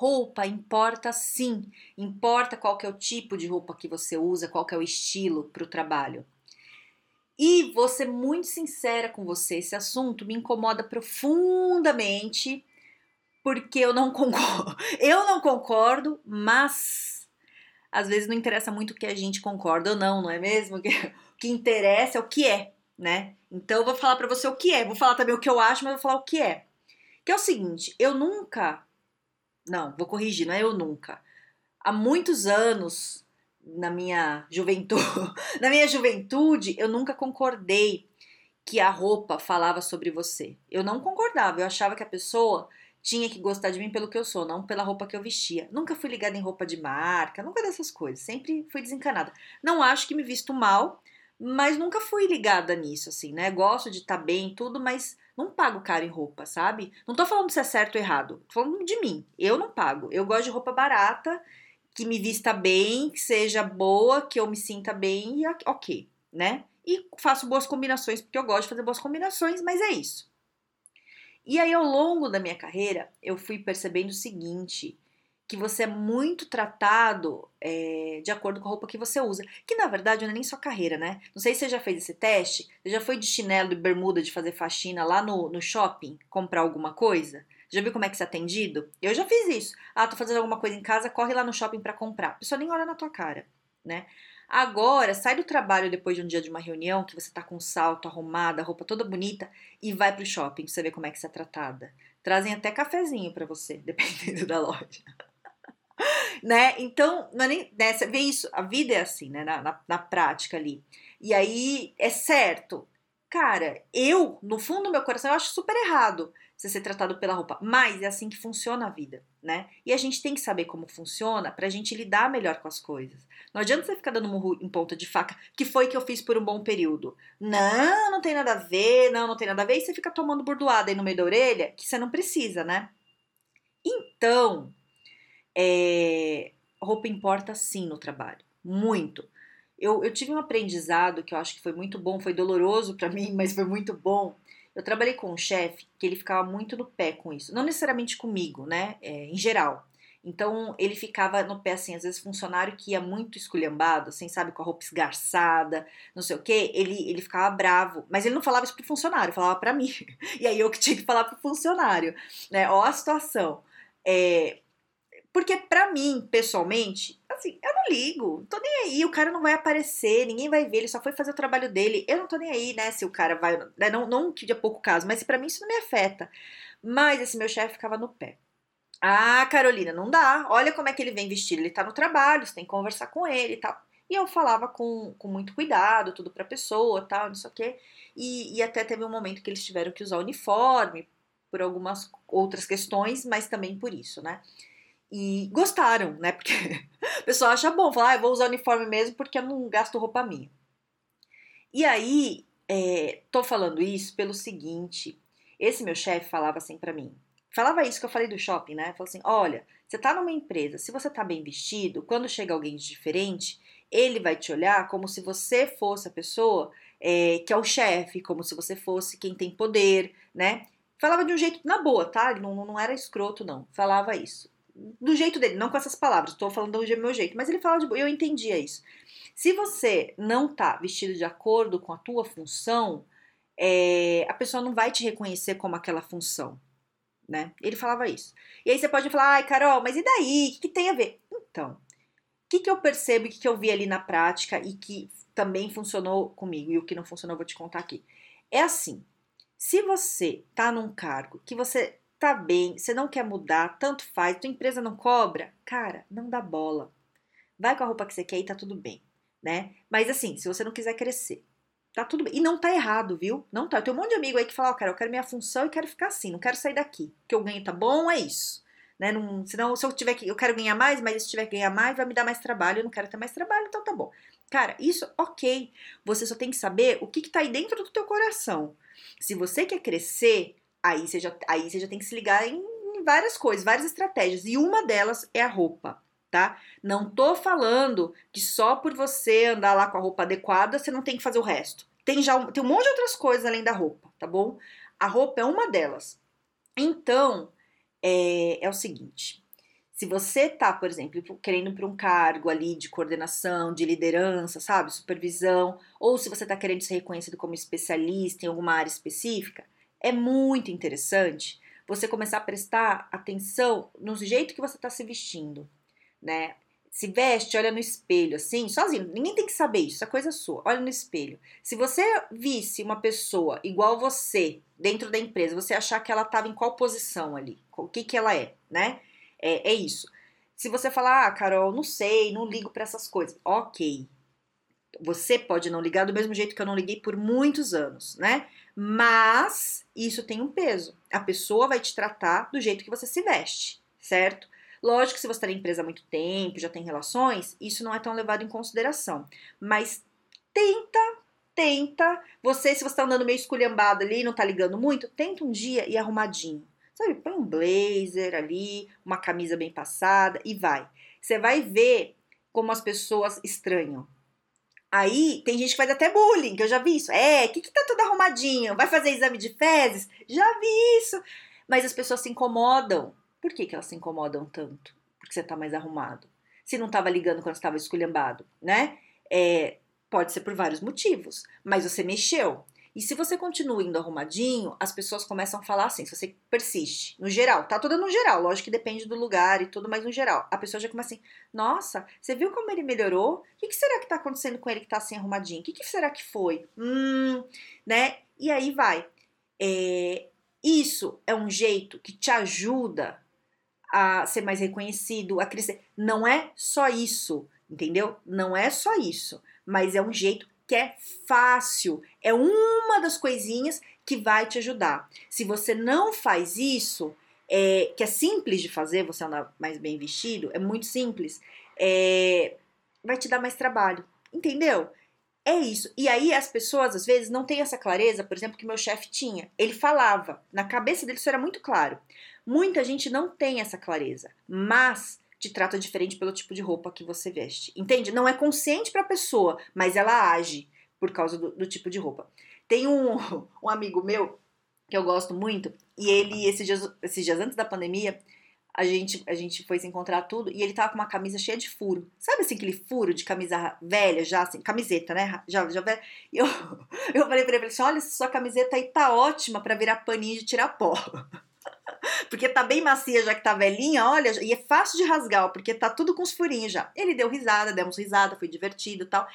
Roupa importa sim, importa qual que é o tipo de roupa que você usa, qual que é o estilo para o trabalho. E ser muito sincera com você, esse assunto me incomoda profundamente, porque eu não concordo. Eu não concordo, mas às vezes não interessa muito o que a gente concorda ou não, não é mesmo? O que interessa é o que é, né? Então eu vou falar para você o que é, vou falar também o que eu acho, mas vou falar o que é. Que é o seguinte, eu nunca não, vou corrigir, não é eu nunca. Há muitos anos, na minha juventude, na minha juventude, eu nunca concordei que a roupa falava sobre você. Eu não concordava, eu achava que a pessoa tinha que gostar de mim pelo que eu sou, não pela roupa que eu vestia. Nunca fui ligada em roupa de marca, nunca dessas coisas, sempre fui desencanada. Não acho que me visto mal, mas nunca fui ligada nisso, assim, né? Gosto de estar tá bem, tudo, mas não pago caro em roupa, sabe? Não tô falando se é certo ou errado, tô falando de mim. Eu não pago. Eu gosto de roupa barata, que me vista bem, que seja boa, que eu me sinta bem e ok, né? E faço boas combinações, porque eu gosto de fazer boas combinações, mas é isso. E aí, ao longo da minha carreira, eu fui percebendo o seguinte: que você é muito tratado é, de acordo com a roupa que você usa. Que na verdade não é nem sua carreira, né? Não sei se você já fez esse teste. Você já foi de chinelo e bermuda de fazer faxina lá no, no shopping comprar alguma coisa? Já viu como é que você é atendido? Eu já fiz isso. Ah, tô fazendo alguma coisa em casa, corre lá no shopping para comprar. A pessoa nem olha na tua cara, né? Agora, sai do trabalho depois de um dia de uma reunião, que você tá com salto arrumada, roupa toda bonita, e vai pro shopping pra você ver como é que você é tratada. Trazem até cafezinho para você, dependendo da loja né? Então, não é nem, né, você vê isso, a vida é assim, né? Na, na, na prática ali. E aí, é certo. Cara, eu, no fundo do meu coração, eu acho super errado você ser tratado pela roupa. Mas é assim que funciona a vida, né? E a gente tem que saber como funciona pra gente lidar melhor com as coisas. Não adianta você ficar dando murro em ponta de faca, que foi que eu fiz por um bom período. Não, não tem nada a ver, não, não tem nada a ver. E você fica tomando burdoada aí no meio da orelha, que você não precisa, né? Então, é, roupa importa sim no trabalho, muito. Eu, eu tive um aprendizado que eu acho que foi muito bom, foi doloroso para mim, mas foi muito bom. Eu trabalhei com um chefe que ele ficava muito no pé com isso, não necessariamente comigo, né? É, em geral. Então ele ficava no pé assim, às vezes funcionário que ia muito esculhambado, assim, sabe, com a roupa esgarçada, não sei o que, ele, ele ficava bravo, mas ele não falava isso pro funcionário, falava para mim. E aí eu que tinha que falar pro funcionário, né? Ó a situação. É, porque para mim, pessoalmente, assim, eu não ligo, tô nem aí, o cara não vai aparecer, ninguém vai ver, ele só foi fazer o trabalho dele. Eu não tô nem aí, né, se o cara vai, né, não, não que de pouco caso, mas para mim isso não me afeta. Mas esse meu chefe ficava no pé. Ah, Carolina, não dá. Olha como é que ele vem vestido. Ele tá no trabalho, você tem que conversar com ele e tal. E eu falava com, com muito cuidado, tudo pra pessoa, tal, não sei o quê. E, e até teve um momento que eles tiveram que usar uniforme por algumas outras questões, mas também por isso, né? E gostaram, né? Porque o pessoal acha bom, falar, ah, vou usar uniforme mesmo porque eu não gasto roupa minha. E aí, é, tô falando isso pelo seguinte: esse meu chefe falava assim para mim. Falava isso que eu falei do shopping, né? Falou assim: olha, você tá numa empresa, se você tá bem vestido, quando chega alguém diferente, ele vai te olhar como se você fosse a pessoa é, que é o chefe, como se você fosse quem tem poder, né? Falava de um jeito na boa, tá? Ele não, não era escroto, não. Falava isso do jeito dele, não com essas palavras, estou falando do meu jeito, mas ele fala de eu entendia isso. Se você não tá vestido de acordo com a tua função, é, a pessoa não vai te reconhecer como aquela função, né? Ele falava isso. E aí você pode falar, ai, Carol, mas e daí? O que, que tem a ver? Então, o que, que eu percebo o que, que eu vi ali na prática e que também funcionou comigo e o que não funcionou eu vou te contar aqui. É assim, se você tá num cargo que você tá bem, você não quer mudar, tanto faz, tua empresa não cobra, cara, não dá bola. Vai com a roupa que você quer e tá tudo bem, né? Mas assim, se você não quiser crescer, tá tudo bem. E não tá errado, viu? Não tá. Tem um monte de amigo aí que fala, ó, oh, cara, eu quero minha função e quero ficar assim, não quero sair daqui. O que eu ganho tá bom, é isso. né? Não, senão, se eu tiver que. Eu quero ganhar mais, mas se tiver que ganhar mais, vai me dar mais trabalho. Eu não quero ter mais trabalho, então tá bom. Cara, isso ok. Você só tem que saber o que, que tá aí dentro do teu coração. Se você quer crescer, aí você já, aí você já tem que se ligar em, várias coisas, várias estratégias. E uma delas é a roupa tá? Não tô falando que só por você andar lá com a roupa adequada você não tem que fazer o resto. Tem já tem um monte de outras coisas além da roupa, tá bom? A roupa é uma delas. Então, é, é o seguinte: se você tá, por exemplo, querendo para um cargo ali de coordenação, de liderança, sabe, supervisão, ou se você tá querendo ser reconhecido como especialista em alguma área específica, é muito interessante você começar a prestar atenção no jeito que você está se vestindo, né? Se veste, olha no espelho, assim, sozinho. Ninguém tem que saber isso, é coisa sua. Olha no espelho. Se você visse uma pessoa igual você dentro da empresa, você achar que ela estava em qual posição ali, o que que ela é, né? É, é isso. Se você falar, ah, Carol, não sei, não ligo para essas coisas, ok. Você pode não ligar do mesmo jeito que eu não liguei por muitos anos, né? Mas isso tem um peso. A pessoa vai te tratar do jeito que você se veste, certo? Lógico que se você está na empresa há muito tempo, já tem relações, isso não é tão levado em consideração. Mas tenta, tenta. Você, se você está andando meio esculhambado ali, não está ligando muito, tenta um dia ir arrumadinho. Sabe, põe um blazer ali, uma camisa bem passada e vai. Você vai ver como as pessoas estranham. Aí tem gente que faz até bullying, que eu já vi isso. É, que que tá tudo arrumadinho? Vai fazer exame de fezes? Já vi isso. Mas as pessoas se incomodam. Por que, que elas se incomodam tanto? Porque você tá mais arrumado. Se não tava ligando quando estava esculhambado, né? É, pode ser por vários motivos, mas você mexeu. E se você continua indo arrumadinho, as pessoas começam a falar assim, se você persiste. No geral, tá toda no geral, lógico que depende do lugar e tudo, mas no geral. A pessoa já começa assim, nossa, você viu como ele melhorou? O que, que será que tá acontecendo com ele que tá assim arrumadinho? O que, que será que foi? Hum, né? E aí vai. É, isso é um jeito que te ajuda a ser mais reconhecido, a crescer. Não é só isso, entendeu? Não é só isso, mas é um jeito que é fácil, é uma das coisinhas que vai te ajudar. Se você não faz isso, é, que é simples de fazer, você andar mais bem vestido, é muito simples, é, vai te dar mais trabalho, entendeu? É isso. E aí as pessoas às vezes não têm essa clareza, por exemplo, que meu chefe tinha. Ele falava, na cabeça dele isso era muito claro. Muita gente não tem essa clareza, mas te trata diferente pelo tipo de roupa que você veste. Entende? Não é consciente para a pessoa, mas ela age por causa do, do tipo de roupa. Tem um, um amigo meu que eu gosto muito, e ele, esses dias, esses dias antes da pandemia, a gente, a gente foi se encontrar tudo e ele tava com uma camisa cheia de furo. Sabe assim, aquele furo de camisa velha, já assim, camiseta, né? Já, já velha. E eu, eu falei pra ele assim: olha, sua camiseta aí tá ótima para virar paninho de tirar pó. porque tá bem macia já que tá velhinha, olha, e é fácil de rasgar, porque tá tudo com os furinhos já. Ele deu risada, demos risada, foi divertido tal.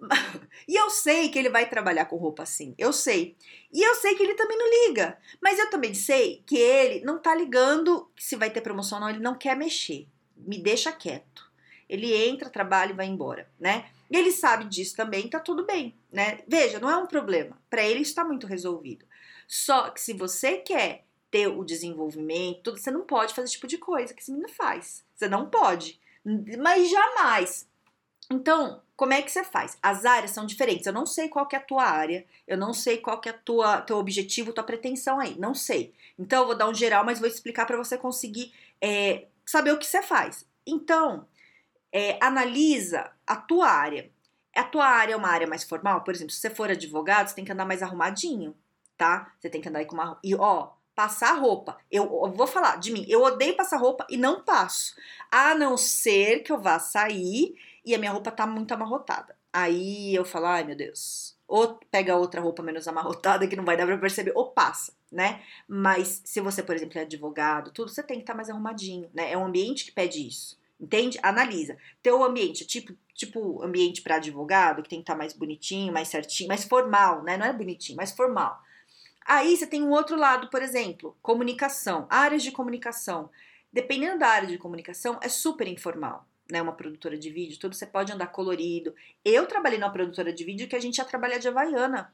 E eu sei que ele vai trabalhar com roupa assim, eu sei. E eu sei que ele também não liga. Mas eu também sei que ele não tá ligando se vai ter promoção ou não, ele não quer mexer. Me deixa quieto. Ele entra, trabalha e vai embora, né? E ele sabe disso também, tá tudo bem, né? Veja, não é um problema. Para ele está muito resolvido. Só que se você quer ter o desenvolvimento, tudo, você não pode fazer esse tipo de coisa que esse menino faz. Você não pode. Mas jamais. Então, como é que você faz? As áreas são diferentes. Eu não sei qual que é a tua área, eu não sei qual que é a tua teu objetivo, tua pretensão aí, não sei. Então eu vou dar um geral, mas vou explicar para você conseguir é, saber o que você faz. Então, é, analisa a tua área. A tua área é uma área mais formal, por exemplo, se você for advogado, você tem que andar mais arrumadinho, tá? Você tem que andar aí com uma e ó, passar roupa. Eu, eu, vou falar de mim, eu odeio passar roupa e não passo. A não ser que eu vá sair e a minha roupa tá muito amarrotada. Aí eu falo, ai meu Deus, ou pega outra roupa menos amarrotada que não vai dar pra perceber, ou passa, né? Mas se você, por exemplo, é advogado, tudo, você tem que estar tá mais arrumadinho, né? É um ambiente que pede isso. Entende? Analisa. Teu ambiente, tipo, tipo ambiente para advogado, que tem que estar tá mais bonitinho, mais certinho, mais formal, né? Não é bonitinho, mais formal. Aí você tem um outro lado, por exemplo, comunicação, áreas de comunicação. Dependendo da área de comunicação, é super informal né, uma produtora de vídeo, tudo, você pode andar colorido. Eu trabalhei numa produtora de vídeo que a gente ia trabalhar de Havaiana.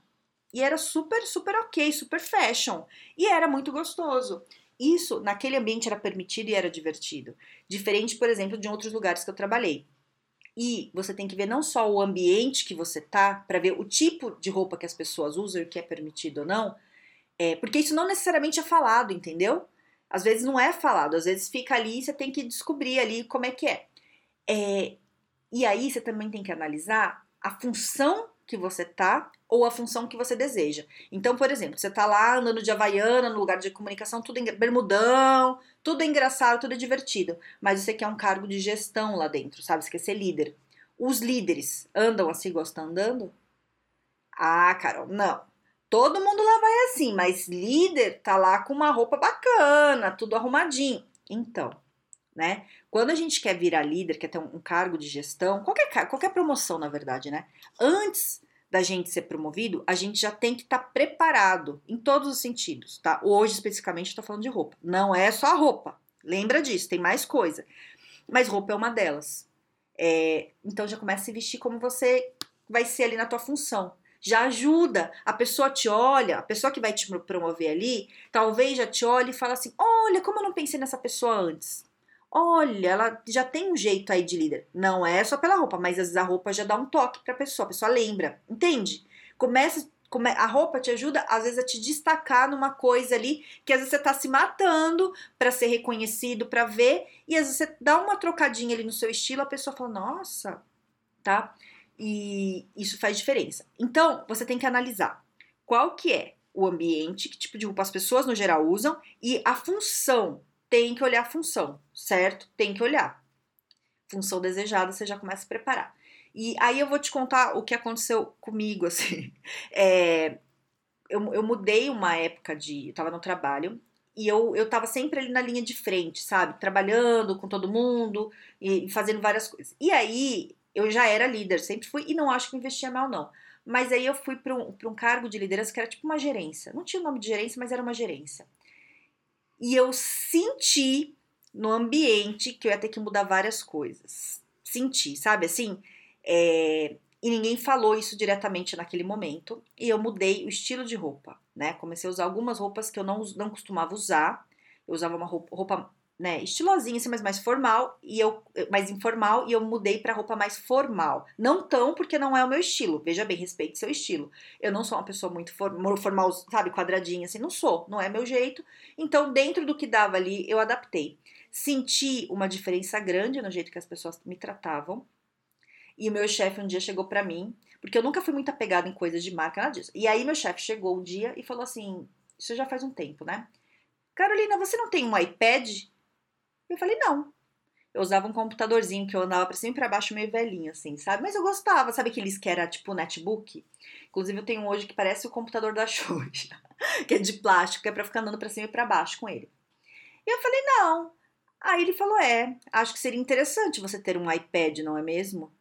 E era super, super ok, super fashion. E era muito gostoso. isso naquele ambiente era permitido e era divertido. Diferente, por exemplo, de outros lugares que eu trabalhei. E você tem que ver não só o ambiente que você tá, para ver o tipo de roupa que as pessoas usam e o que é permitido ou não, é, porque isso não necessariamente é falado, entendeu? Às vezes não é falado, às vezes fica ali e você tem que descobrir ali como é que é. é e aí você também tem que analisar a função que você tá ou a função que você deseja. Então, por exemplo, você tá lá andando de havaiana no lugar de comunicação, tudo em bermudão, tudo engraçado, tudo divertido, mas você quer um cargo de gestão lá dentro, sabe? Você quer ser líder. Os líderes andam assim está andando? Ah, Carol, não. Todo mundo lá vai assim, mas líder tá lá com uma roupa bacana, tudo arrumadinho. Então, né? Quando a gente quer virar líder, quer ter um, cargo de gestão, qualquer, qualquer promoção, na verdade, né? Antes da gente ser promovido, a gente já tem que estar tá preparado em todos os sentidos, tá? Hoje, especificamente, estou falando de roupa. Não é só a roupa. Lembra disso, tem mais coisa. Mas roupa é uma delas. É, então já começa a se vestir como você vai ser ali na tua função. Já ajuda. A pessoa te olha, a pessoa que vai te promover ali, talvez já te olhe e fala assim: olha, como eu não pensei nessa pessoa antes. Olha, ela já tem um jeito aí de líder. Não é só pela roupa, mas às vezes a roupa já dá um toque pra pessoa, a pessoa lembra, entende? Começa, come, a roupa te ajuda às vezes a te destacar numa coisa ali que às vezes você tá se matando para ser reconhecido, para ver, e às vezes você dá uma trocadinha ali no seu estilo, a pessoa fala: "Nossa", tá? E isso faz diferença. Então, você tem que analisar qual que é o ambiente, que tipo de roupa as pessoas no geral usam e a função tem que olhar a função, certo? Tem que olhar. Função desejada, você já começa a preparar. E aí eu vou te contar o que aconteceu comigo, assim. É, eu, eu mudei uma época de. Eu tava no trabalho e eu, eu tava sempre ali na linha de frente, sabe? Trabalhando com todo mundo e fazendo várias coisas. E aí eu já era líder, sempre fui, e não acho que investia mal, não. Mas aí eu fui para um, um cargo de liderança que era tipo uma gerência. Não tinha o nome de gerência, mas era uma gerência. E eu senti no ambiente que eu ia ter que mudar várias coisas. Senti, sabe assim? É... E ninguém falou isso diretamente naquele momento. E eu mudei o estilo de roupa, né? Comecei a usar algumas roupas que eu não, não costumava usar. Eu usava uma roupa, roupa né, estilosinha, assim, mas mais formal, e eu mais informal, e eu mudei para roupa mais formal. Não tão porque não é o meu estilo. Veja bem, respeite seu estilo. Eu não sou uma pessoa muito formal, sabe, quadradinha assim, não sou, não é meu jeito. Então, dentro do que dava ali, eu adaptei. Senti uma diferença grande no jeito que as pessoas me tratavam. E o meu chefe um dia chegou para mim, porque eu nunca fui muito apegada em coisas de marca, nada disso. E aí meu chefe chegou um dia e falou assim: Isso já faz um tempo, né? Carolina, você não tem um iPad? Eu falei, não. Eu usava um computadorzinho que eu andava pra cima e pra baixo meio velhinho, assim, sabe? Mas eu gostava, sabe aqueles que era tipo netbook? Inclusive eu tenho um hoje que parece o computador da Xuxa, que é de plástico, que é pra ficar andando pra cima e pra baixo com ele. E eu falei, não. Aí ele falou, é, acho que seria interessante você ter um iPad, não é mesmo?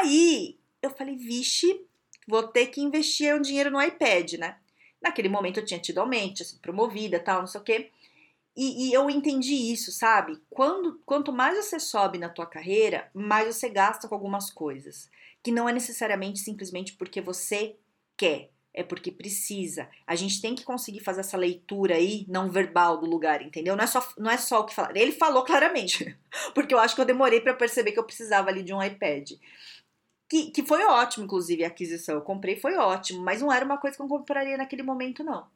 Aí eu falei, vixe, vou ter que investir um dinheiro no iPad, né? Naquele momento eu tinha tido aumento, tinha sido promovida, tal, não sei o quê. E, e, eu entendi isso, sabe? Quando, quanto mais você sobe na tua carreira, mais você gasta com algumas coisas. Que não é necessariamente simplesmente porque você quer, é porque precisa. A gente tem que conseguir fazer essa leitura aí, não verbal do lugar, entendeu? Não é só, não é só o que falar. Ele falou claramente, porque eu acho que eu demorei para perceber que eu precisava ali de um iPad. Que, que foi ótimo, inclusive, a aquisição. Eu comprei, foi ótimo, mas não era uma coisa que eu compraria naquele momento, não.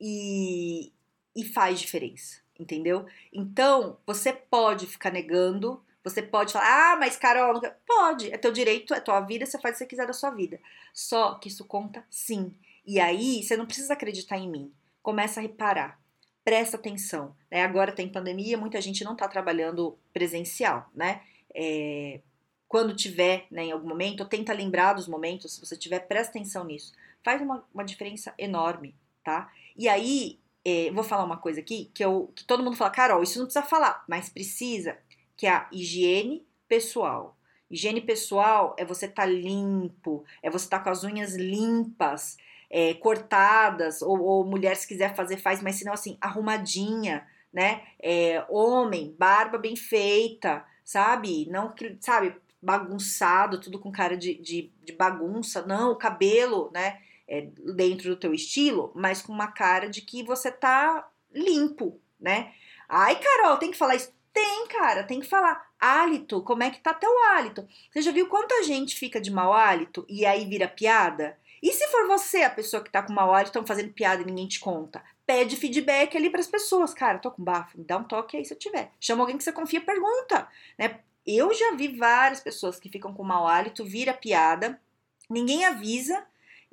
E, e faz diferença, entendeu? Então, você pode ficar negando, você pode falar, ah, mas Carol, nunca... pode, é teu direito, é tua vida, você faz o que você quiser da sua vida. Só que isso conta sim. E aí, você não precisa acreditar em mim. Começa a reparar, presta atenção. Né? Agora tem pandemia, muita gente não está trabalhando presencial, né? É, quando tiver, né, em algum momento, tenta lembrar dos momentos, se você tiver, presta atenção nisso. Faz uma, uma diferença enorme, tá? E aí, é, vou falar uma coisa aqui que, eu, que todo mundo fala, Carol, isso não precisa falar, mas precisa, que é a higiene pessoal. Higiene pessoal é você estar tá limpo, é você estar tá com as unhas limpas, é, cortadas, ou, ou mulher se quiser fazer, faz, mas se não assim, arrumadinha, né? É, homem, barba bem feita, sabe? Não sabe, bagunçado, tudo com cara de, de, de bagunça, não, o cabelo, né? É, dentro do teu estilo, mas com uma cara de que você tá limpo, né? Ai, Carol, tem que falar isso. Tem, cara, tem que falar. Hálito, como é que tá teu hálito? Você já viu quanta gente fica de mau hálito e aí vira piada? E se for você a pessoa que tá com mau hálito, estão fazendo piada e ninguém te conta? Pede feedback ali para as pessoas. Cara, tô com bafo, me dá um toque aí se eu tiver. Chama alguém que você confia, pergunta, né? Eu já vi várias pessoas que ficam com mau hálito, vira piada, ninguém avisa,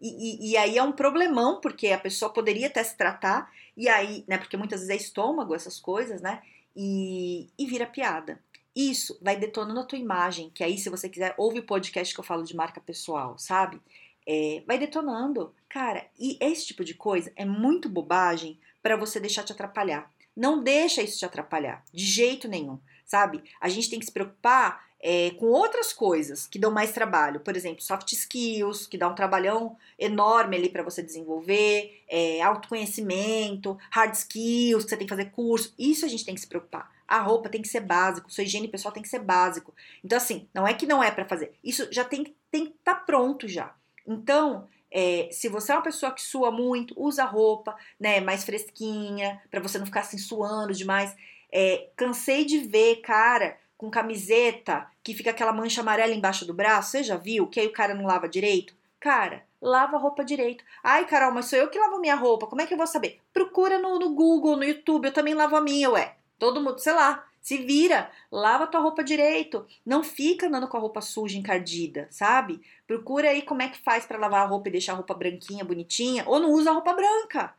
e, e, e, aí é um problemão, porque a pessoa poderia até se tratar, e aí, né, porque muitas vezes é estômago, essas coisas, né, e, e vira piada. Isso vai detonando a tua imagem, que aí, se você quiser, ouve o podcast que eu falo de marca pessoal, sabe? É, vai detonando. Cara, e esse tipo de coisa é muito bobagem para você deixar te atrapalhar. Não deixa isso te atrapalhar, de jeito nenhum, sabe? A gente tem que se preocupar é, com outras coisas que dão mais trabalho, por exemplo, soft skills, que dá um trabalhão enorme ali para você desenvolver, é, autoconhecimento, hard skills, que você tem que fazer curso, isso a gente tem que se preocupar. A roupa tem que ser básico, sua higiene pessoal tem que ser básico. Então, assim, não é que não é para fazer, isso já tem, que estar tá pronto já. Então, é, se você é uma pessoa que sua muito, usa roupa, né, mais fresquinha, para você não ficar assim suando demais. É, cansei de ver cara com camiseta que fica aquela mancha amarela embaixo do braço. Você já viu? Que aí o cara não lava direito? Cara, lava a roupa direito. Ai, Carol, mas sou eu que lavo minha roupa. Como é que eu vou saber? Procura no, no Google, no YouTube. Eu também lavo a minha, ué. Todo mundo, sei lá, se vira, lava tua roupa direito. Não fica andando com a roupa suja, encardida, sabe? Procura aí como é que faz para lavar a roupa e deixar a roupa branquinha, bonitinha. Ou não usa a roupa branca.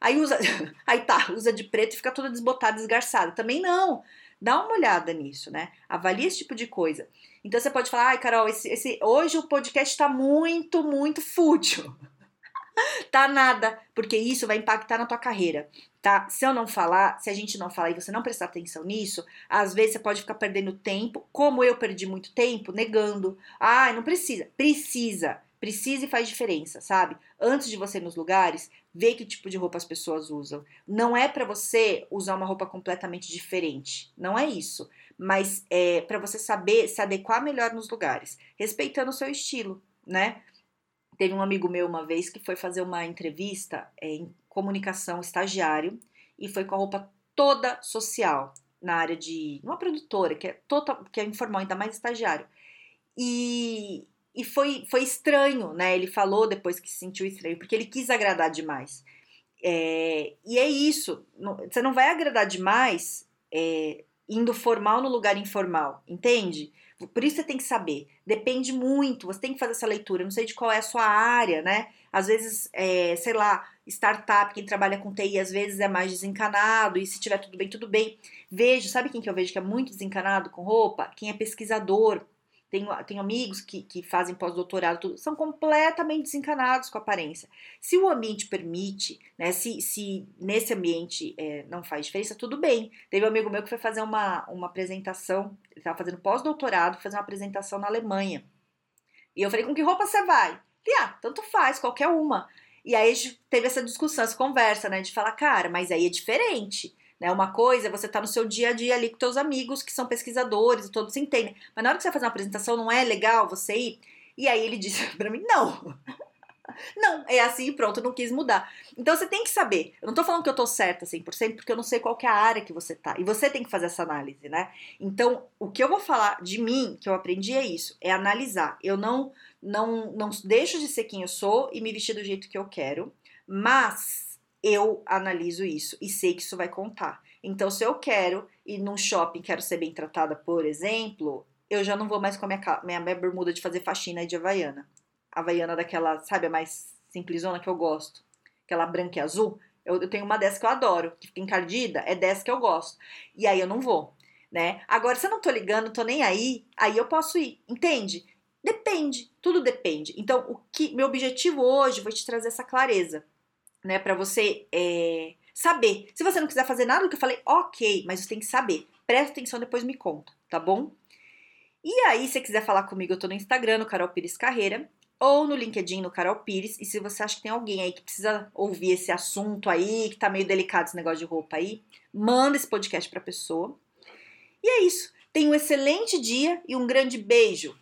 Aí usa, aí tá, usa de preto e fica toda desbotada, desgarçada. Também não. Dá uma olhada nisso, né? Avalia esse tipo de coisa. Então você pode falar, ai, Carol, esse, esse, hoje o podcast está muito, muito fútil. tá nada, porque isso vai impactar na tua carreira, tá? Se eu não falar, se a gente não falar e você não prestar atenção nisso, às vezes você pode ficar perdendo tempo, como eu perdi muito tempo, negando. Ah, não precisa. Precisa. Precisa e faz diferença, sabe? Antes de você ir nos lugares, vê que tipo de roupa as pessoas usam. Não é para você usar uma roupa completamente diferente, não é isso. Mas é para você saber se adequar melhor nos lugares, respeitando o seu estilo, né? Teve um amigo meu uma vez que foi fazer uma entrevista é, em comunicação estagiário e foi com a roupa toda social na área de uma produtora que é total, que é informal, ainda mais estagiário. E, e foi, foi estranho, né? Ele falou depois que se sentiu estranho, porque ele quis agradar demais. É, e é isso, não, você não vai agradar demais é, indo formal no lugar informal, entende? Por isso você tem que saber. Depende muito, você tem que fazer essa leitura. não sei de qual é a sua área, né? Às vezes, é, sei lá, startup, quem trabalha com TI, às vezes é mais desencanado, e se tiver tudo bem, tudo bem. Vejo, sabe quem que eu vejo que é muito desencanado com roupa? Quem é pesquisador. Tenho, tenho amigos que, que fazem pós-doutorado, são completamente desencanados com a aparência. Se o ambiente permite, né, se, se nesse ambiente é, não faz diferença, tudo bem. Teve um amigo meu que foi fazer uma, uma apresentação, ele estava fazendo pós-doutorado, fazer uma apresentação na Alemanha. E eu falei, com que roupa você vai? Ele, ah, tanto faz, qualquer uma. E aí teve essa discussão, essa conversa, né, de falar, cara, mas aí é diferente. Né? Uma coisa é você estar tá no seu dia a dia ali com seus amigos que são pesquisadores e todos entendem. Mas na hora que você vai fazer uma apresentação, não é legal você ir? E aí ele disse para mim, não. Não, é assim e pronto, não quis mudar. Então você tem que saber. Eu não tô falando que eu tô certa 100%, porque eu não sei qual é a área que você tá. E você tem que fazer essa análise, né? Então, o que eu vou falar de mim, que eu aprendi é isso, é analisar. Eu não não não deixo de ser quem eu sou e me vestir do jeito que eu quero, mas eu analiso isso e sei que isso vai contar. Então, se eu quero ir num shopping, quero ser bem tratada, por exemplo, eu já não vou mais com a minha, minha, minha bermuda de fazer faxina e de havaiana. Havaiana daquela, sabe, a mais simplesona que eu gosto. Aquela branca e azul. Eu, eu tenho uma dessa que eu adoro, que fica encardida, é dessa que eu gosto. E aí eu não vou, né? Agora, se eu não tô ligando, tô nem aí, aí eu posso ir, entende? Depende, tudo depende. Então, o que meu objetivo hoje foi te trazer essa clareza né? Para você é, saber. Se você não quiser fazer nada do que eu falei, ok, mas você tem que saber. Presta atenção, depois me conta, tá bom? E aí, se você quiser falar comigo, eu tô no Instagram, no Carol Pires Carreira, ou no LinkedIn, no Carol Pires. E se você acha que tem alguém aí que precisa ouvir esse assunto aí, que tá meio delicado esse negócio de roupa aí, manda esse podcast pra pessoa. E é isso. Tenha um excelente dia e um grande beijo.